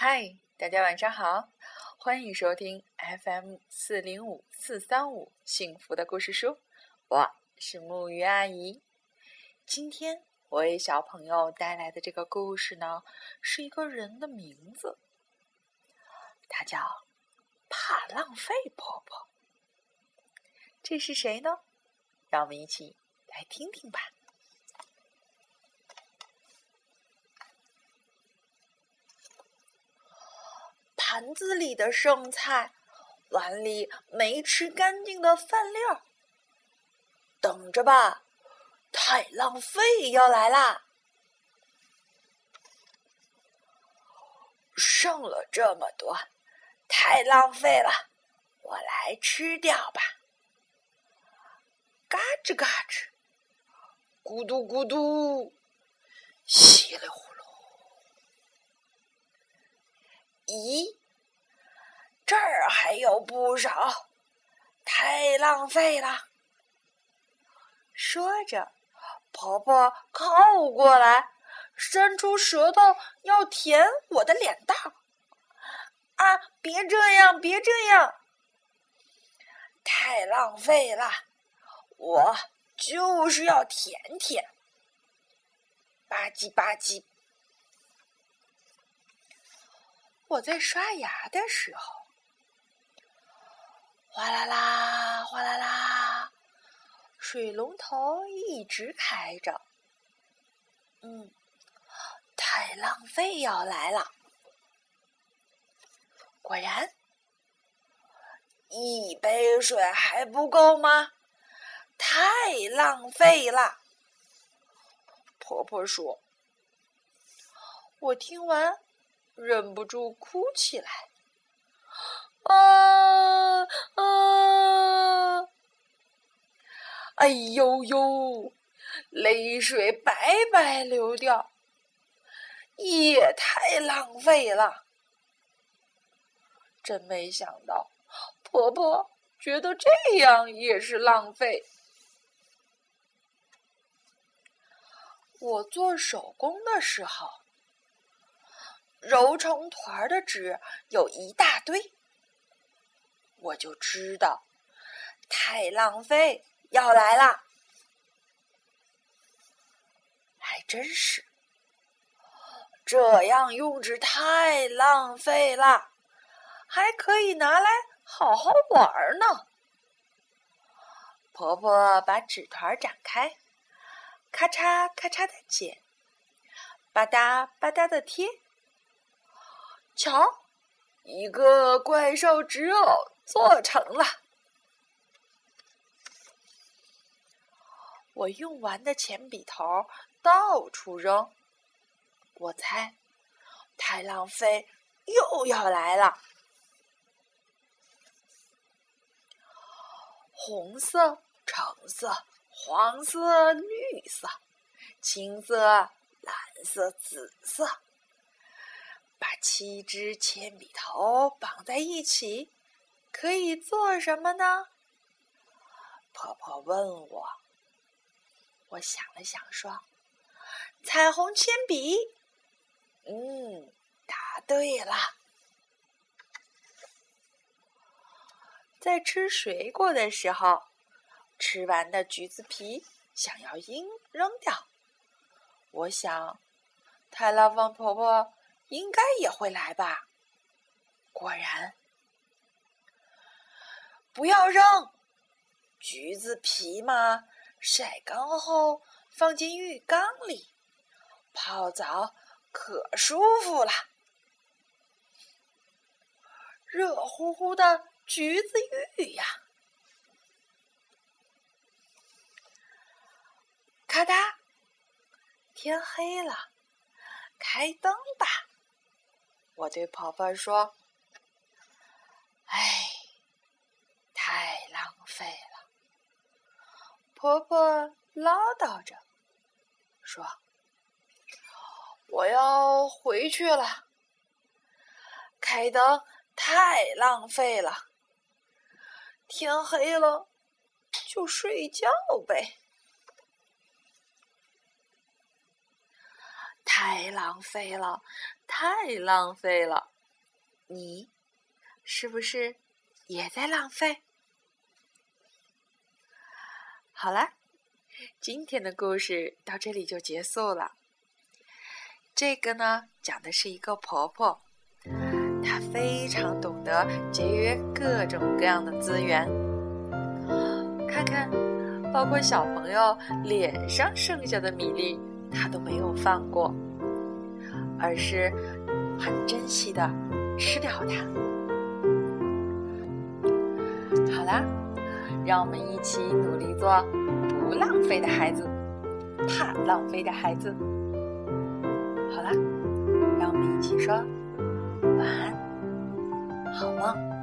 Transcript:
嗨，大家晚上好，欢迎收听 FM 四零五四三五幸福的故事书，我是木鱼阿姨。今天我为小朋友带来的这个故事呢，是一个人的名字，他叫怕浪费婆婆。这是谁呢？让我们一起来听听吧。盘子里的剩菜，碗里没吃干净的饭粒儿。等着吧，太浪费要来啦！剩了这么多，太浪费了，我来吃掉吧。嘎吱嘎吱，咕嘟咕嘟，稀里呼噜。咦？这儿还有不少，太浪费了。说着，婆婆靠过来，伸出舌头要舔我的脸蛋儿。啊！别这样，别这样！太浪费了，我就是要舔舔。吧唧吧唧，我在刷牙的时候。哗啦啦，哗啦啦，水龙头一直开着。嗯，太浪费要来了。果然，一杯水还不够吗？太浪费了。婆婆说：“我听完，忍不住哭起来。”啊啊！哎呦呦，泪水白白流掉，也太浪费了。真没想到，婆婆觉得这样也是浪费。我做手工的时候，揉成团的纸有一大堆。我就知道，太浪费要来了，还真是，这样用纸太浪费了，还可以拿来好好玩呢。婆婆把纸团展开，咔嚓咔嚓的剪，吧嗒吧嗒的贴，瞧，一个怪兽纸偶。做成了，我用完的铅笔头到处扔，我猜太浪费又要来了。红色、橙色、黄色、绿色、青色、蓝色、紫色，把七支铅笔头绑在一起。可以做什么呢？婆婆问我。我想了想，说：“彩虹铅笔。”嗯，答对了。在吃水果的时候，吃完的橘子皮想要扔扔掉，我想，太浪费婆婆应该也会来吧。果然。不要扔橘子皮嘛！晒干后放进浴缸里泡澡，可舒服了。热乎乎的橘子浴呀！咔嗒，天黑了，开灯吧！我对婆婆说：“哎。”太浪费了，婆婆唠叨着说：“我要回去了，开灯太浪费了。天黑了就睡觉呗。”太浪费了，太浪费了。你是不是也在浪费？好了，今天的故事到这里就结束了。这个呢，讲的是一个婆婆，她非常懂得节约各种各样的资源。看看，包括小朋友脸上剩下的米粒，她都没有放过，而是很珍惜的吃掉它。好啦，让我们一起努力做不浪费的孩子，怕浪费的孩子。好啦，让我们一起说晚安，好梦。